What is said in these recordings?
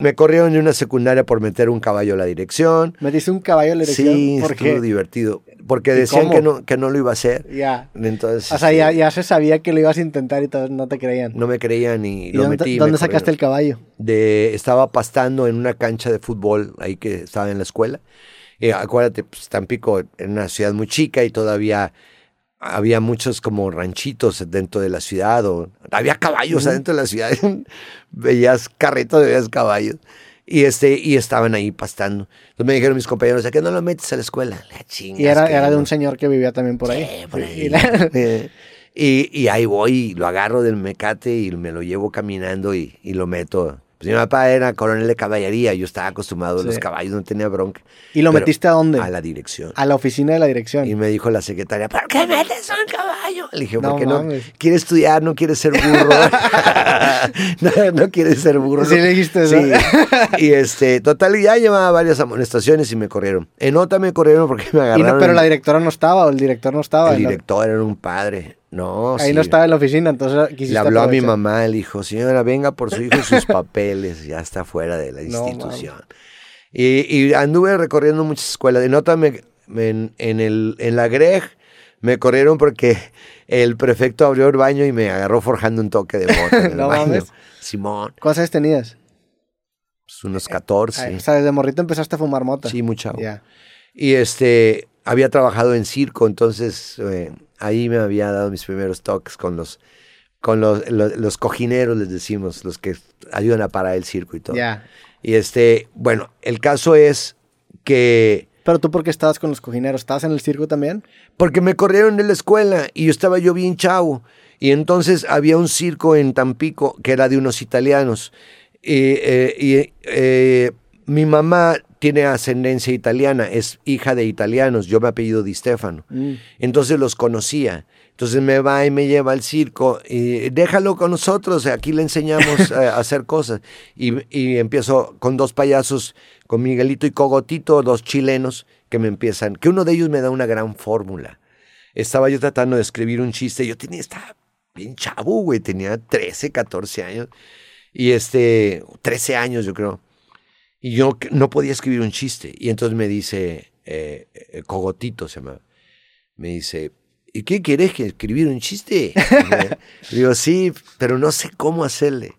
Me corrieron de una secundaria por meter un caballo a la dirección. ¿Metiste un caballo a la dirección? Sí, ¿Por estuvo qué? divertido. Porque ¿Y decían cómo? que no, que no lo iba a hacer. Ya. Entonces, O sea, ya, este, ya se sabía que lo ibas a intentar y todos no te creían. no me creían y, ¿Y lo dónde, metí. y me dónde sacaste el caballo? de estaba pastando en una cancha de fútbol ahí que estaba en la escuela. Y acuérdate, pues, Tampico era una ciudad muy chica y todavía había muchos como ranchitos dentro de la ciudad o había caballos Ujú. adentro de la ciudad. veías carretos, veías caballos. Y este y estaban ahí pastando. Entonces me dijeron mis compañeros, ¿a qué no lo metes a la escuela? La chingas, Y era, era de no". un señor que vivía también por ahí. Sí, por ahí. Eh, y, y ahí voy, y lo agarro del mecate y me lo llevo caminando y, y lo meto. Pues mi papá era coronel de caballería, yo estaba acostumbrado a los caballos, no tenía bronca. ¿Y lo Pero metiste a dónde? A la dirección. A la oficina de la dirección. Y me dijo la secretaria, ¿por qué metes un caballo? Le dije, No porque no mames. quiere estudiar, no quiere ser burro. no, no quiere ser burro. Sí le dijiste eso. Sí. Y este, total, ya llevaba varias amonestaciones y me corrieron. En otra me corrieron porque me Y agarraron. no, pero la directora no estaba, o el director no estaba. el director era un padre. No, ahí sí. no estaba en la oficina, entonces quisiste Le habló a mi mamá, le dijo, señora, venga por su hijo y sus papeles, ya está fuera de la No, institución. y, y anduve recorriendo muchas escuelas. Me, me- en, en el, en la GREG, me corrieron porque el prefecto abrió el baño y me agarró forjando un toque de moto en el No baño. mames. Simón, ¿Cuántos años tenías? pues unos 14. Ay, O sea, desde morrito empezaste a fumar mota. sí, muy chavo. Ya. Y este, había trabajado en circo, entonces eh, ahí me había dado mis primeros toques con los, con los, los, los cojineros, les decimos, los que ayudan a parar el circo y todo. Ya. Y este, bueno, el caso es que, Pero tú, ¿por qué estabas con los cojineros? ¿Estabas en el circo también? porque me corrieron de la escuela y yo estaba yo bien chavo. Y entonces había un circo en Tampico que era de unos italianos. Y, eh, y, eh, mi mamá tiene ascendencia italiana, es hija de italianos, yo me apellido Di Stefano. Mm. Entonces los conocía. Entonces me va y me lleva al circo y déjalo con nosotros, aquí le enseñamos a hacer cosas. Y, y empiezo con dos payasos, con Miguelito y Cogotito, dos chilenos que me empiezan, que uno de ellos me da una gran fórmula. Estaba yo tratando de escribir un chiste, yo tenía, estaba bien chavo, güey, tenía 13, 14 años. Y este, 13 años yo creo. Y yo no podía escribir un chiste. Y entonces me dice, eh, eh, Cogotito se llama, me dice, ¿y qué querés que escribir un chiste? Digo, sí, pero no sé cómo hacerle.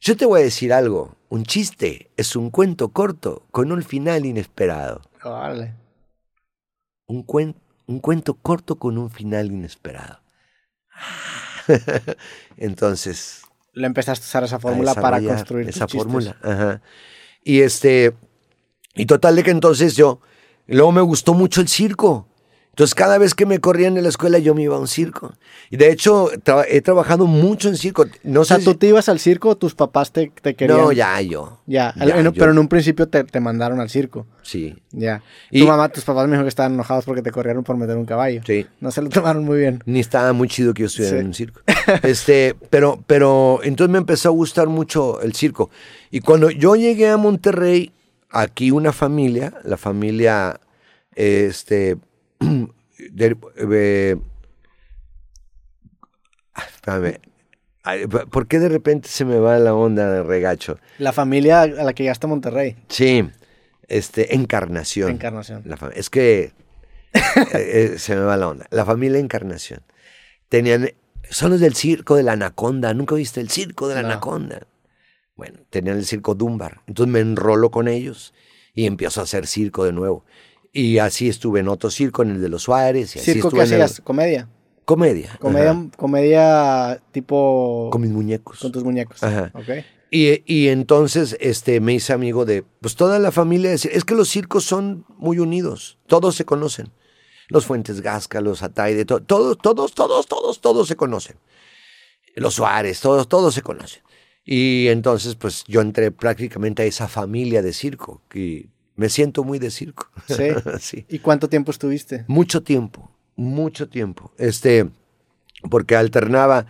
Yo te voy a decir algo, un chiste es un cuento corto con un final inesperado. Órale. Un, cuen- un cuento corto con un final inesperado. Entonces, Le empezaste a usar esa fórmula para construir esa fórmula. Ajá. Y este, y total de que entonces yo, luego me gustó mucho el circo. Entonces cada vez que me corrían en la escuela yo me iba a un circo. Y de hecho tra- he trabajado mucho en circo. No O sea, sé tú si- te ibas al circo o tus papás te, te querían. No, ya yo. Ya, Ya, en- yo- pero en un principio te, te mandaron al circo. Sí, Ya. Y- Tu mamá, tus papás me dijo que estaban enojados porque te corrieron por meter un caballo. sí. No se lo tomaron muy bien. Ni estaba muy chido que yo estuviera Sí. en un circo. Este, pero, pero entonces me empezó a gustar mucho el circo. Y cuando yo llegué a Monterrey, aquí una familia, la familia, este, de- eh, espérame, ¿por qué de repente se me va la onda de regacho? La familia a la que llegaste a Monterrey. Sí, este, Encarnación. Encarnación. La es que eh, eh, se me va la onda. La familia Encarnación. Tenían, son los del circo de la anaconda. ¿Nunca viste el circo de la No. anaconda? Bueno, tenían el circo Dunbar. Entonces me enrolo con ellos y empiezo a hacer circo de nuevo. Y así estuve en otro circo, en el de los Suárez. Y así ¿Circo el- hacías? ¿Comedia? Comedia. Comedia, ajá, comedia tipo... Con mis muñecos. con tus muñecos. Ajá. Ok. Y, y entonces este, me hice amigo de pues toda la familia. cir- Es que los circos son muy unidos, todos se conocen. Los Fuentes Gasca, los Ataide, to- todos, todos, todos, todos, todos se conocen. Los Suárez, todos, todos se conocen. Y entonces pues yo entré prácticamente a esa familia de circo, que me siento muy de circo. Sí. sí. ¿Y cuánto tiempo estuviste? Mucho tiempo, mucho tiempo. Este, porque alternaba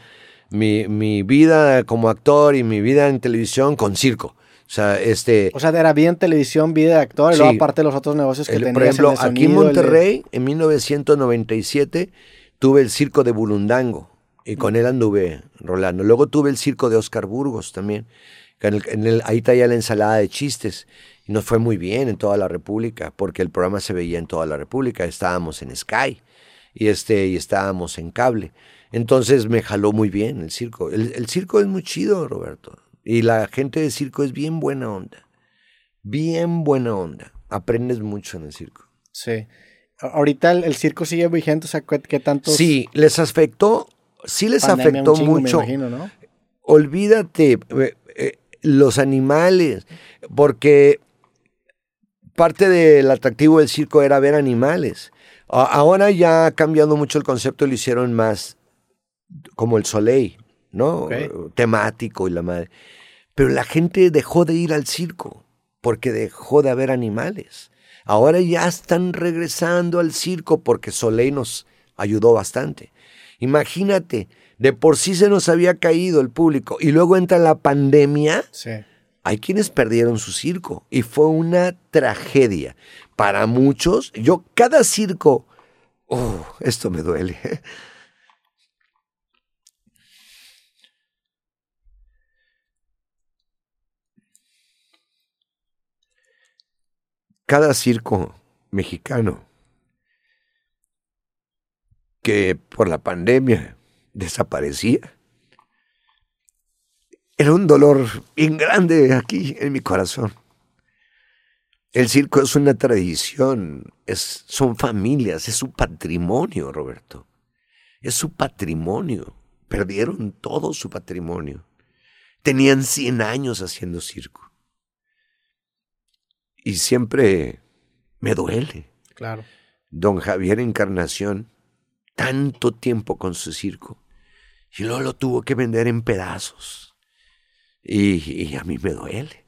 mi, mi vida como actor y mi vida en televisión con circo. O sea, este, O sea, era bien televisión, vida de actor, y luego aparte los otros negocios que el- tenías. por ejemplo, el de aquí en sonido, el de- Monterrey, en 1997, tuve el circo de Bulundango y con él anduve rolando. Luego tuve el circo de Oscar Burgos también, En el- en el- ahí traía la ensalada de chistes. Y nos fue muy bien en toda la República, porque el programa se veía en toda la República. Estábamos en Sky y, este, y estábamos en cable. Entonces me jaló muy bien el circo. El, el circo es muy chido, Roberto. Y la gente de circo es bien buena onda. Bien buena onda. Aprendes mucho en el circo. Sí. Ahorita el, el circo sigue vigente, o sea, ¿qué, tantos Sí, les afectó, sí les pandemia, afectó chingo, mucho. Me imagino, ¿no? olvídate eh, eh, los animales, porque parte del atractivo del circo era ver animales. Ahora ya ha cambiado mucho el concepto, lo hicieron más como el Soleil, ¿no? Temático y la madre. Pero la gente dejó de ir al circo porque dejó de haber animales. Ahora ya están regresando al circo porque Soleil nos ayudó bastante. Imagínate, de por sí se nos había caído el público y luego entra la pandemia. Sí. Hay quienes perdieron su circo y fue una tragedia. Para muchos, yo cada circo, oh, esto me duele. Cada circo mexicano que por la pandemia desaparecía, era un dolor bien grande aquí en mi corazón. El circo es una tradición, es, son familias, es su patrimonio, Roberto. Es su patrimonio. Perdieron todo su patrimonio. Tenían 100 años haciendo circo. Y siempre me duele. Claro. Don Javier Encarnación, tanto tiempo con su circo, y luego lo tuvo que vender en pedazos. Y, y a mí me duele.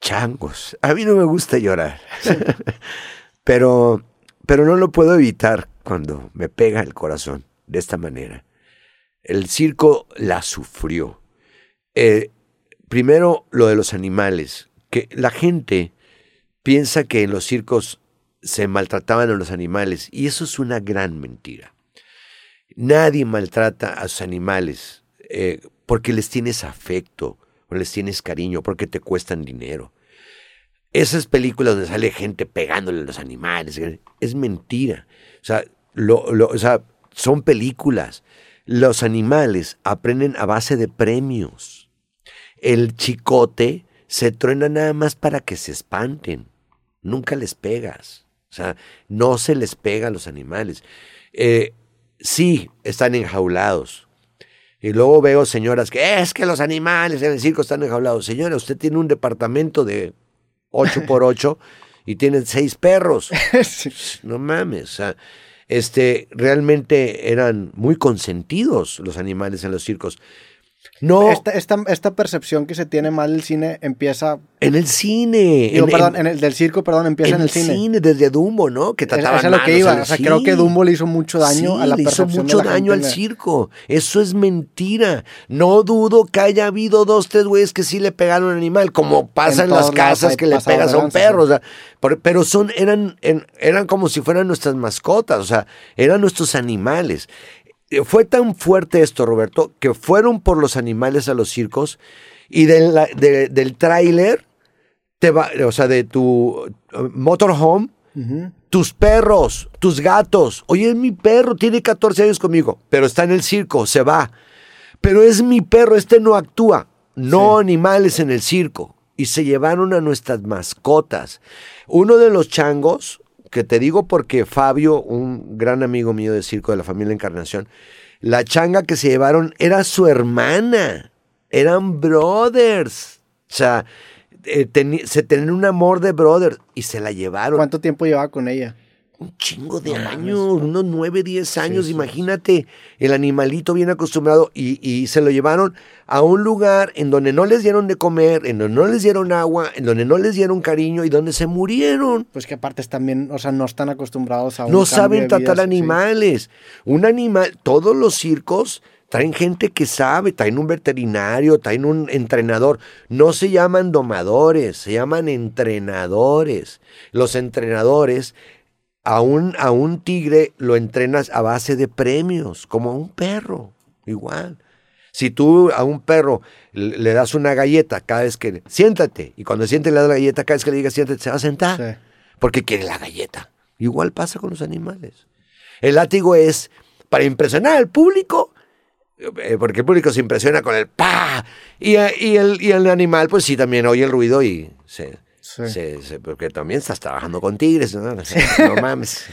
Changos. A mí no me gusta llorar. pero, pero no lo puedo evitar cuando me pega el corazón de esta manera. El circo la sufrió. Eh, primero, lo de los animales. Que la gente piensa que en los circos se maltrataban a los animales y eso es una gran mentira. Nadie maltrata a sus animales eh, porque les tienes afecto o les tienes cariño, porque te cuestan dinero. Esas películas donde sale gente pegándole a los animales, es mentira. O sea, o sea, son películas. Los animales aprenden a base de premios. El chicote se truena nada más para que se espanten. Nunca les pegas. O sea, no se les pega a los animales. Eh, sí, están enjaulados. Y luego veo señoras que es que los animales en el circo están enjaulados. Señora, usted tiene un departamento de 8 por 8 y tiene seis perros. Sí. No mames. O sea, este, realmente eran muy consentidos los animales en los circos. No, Esta, esta, esta percepción que se tiene mal del cine empieza. en el cine. Digo, en, perdón, en- en el del circo, perdón, empieza en, el cine. desde Dumbo, ¿no? Que Es, trataban es a lo que iba. en el O sea, creo que cine. Dumbo le hizo mucho daño Sí, a la le hizo percepción mucho de la daño al gente en- circo. Eso es mentira. No dudo que haya habido dos, tres güeyes que sí le pegaron al animal, como pasa En en, las casas hay que le pegas a un perro. sí. o sea, por- pero son, eran, en- eran como si fueran nuestras mascotas, o sea, eran nuestros animales. Eh, Fue tan fuerte esto, Roberto, que fueron por los animales a los circos y de la- de- del tráiler, o sea, de tu uh, motorhome, tus perros, tus gatos. Oye, es mi perro, tiene 14 años conmigo, pero está en el circo, se va. Pero es mi perro, este no actúa. No animales en el circo. Y se llevaron a nuestras mascotas. Uno de los changos, que te digo porque Fabio, un gran amigo mío de circo de la familia Encarnación, la changa que se llevaron era su hermana. Eran brothers. O sea, eh, se tenían un amor de brothers y se la llevaron ¿Cuánto tiempo llevaba con ella? Un chingo de No mames. años, unos nueve, diez años, sí, imagínate, el animalito bien acostumbrado y, y se lo llevaron a un lugar en donde no les dieron de comer, en donde no les dieron agua, en donde no les dieron cariño y donde se murieron. Pues que aparte también, o sea, no están acostumbrados a un No saben tratar sí. animales. Un animal, todos los circos traen gente que sabe, traen un veterinario, traen un entrenador. No se llaman domadores, se llaman entrenadores. Los entrenadores a un, a un tigre lo entrenas a base de premios, como a un perro, igual. Si tú a un perro le das una galleta cada vez que... Siéntate. Y cuando siente le das la galleta, cada vez que le digas siéntate, se va a sentar. Sí. Porque quiere la galleta. Igual pasa con los animales. El látigo es para impresionar al público, eh, porque el público se impresiona con el pa. Y, eh, y el, y el animal, pues sí, también oye el ruido y se... Sí. se- se- porque también estás trabajando con tigres, ¿no? No mames.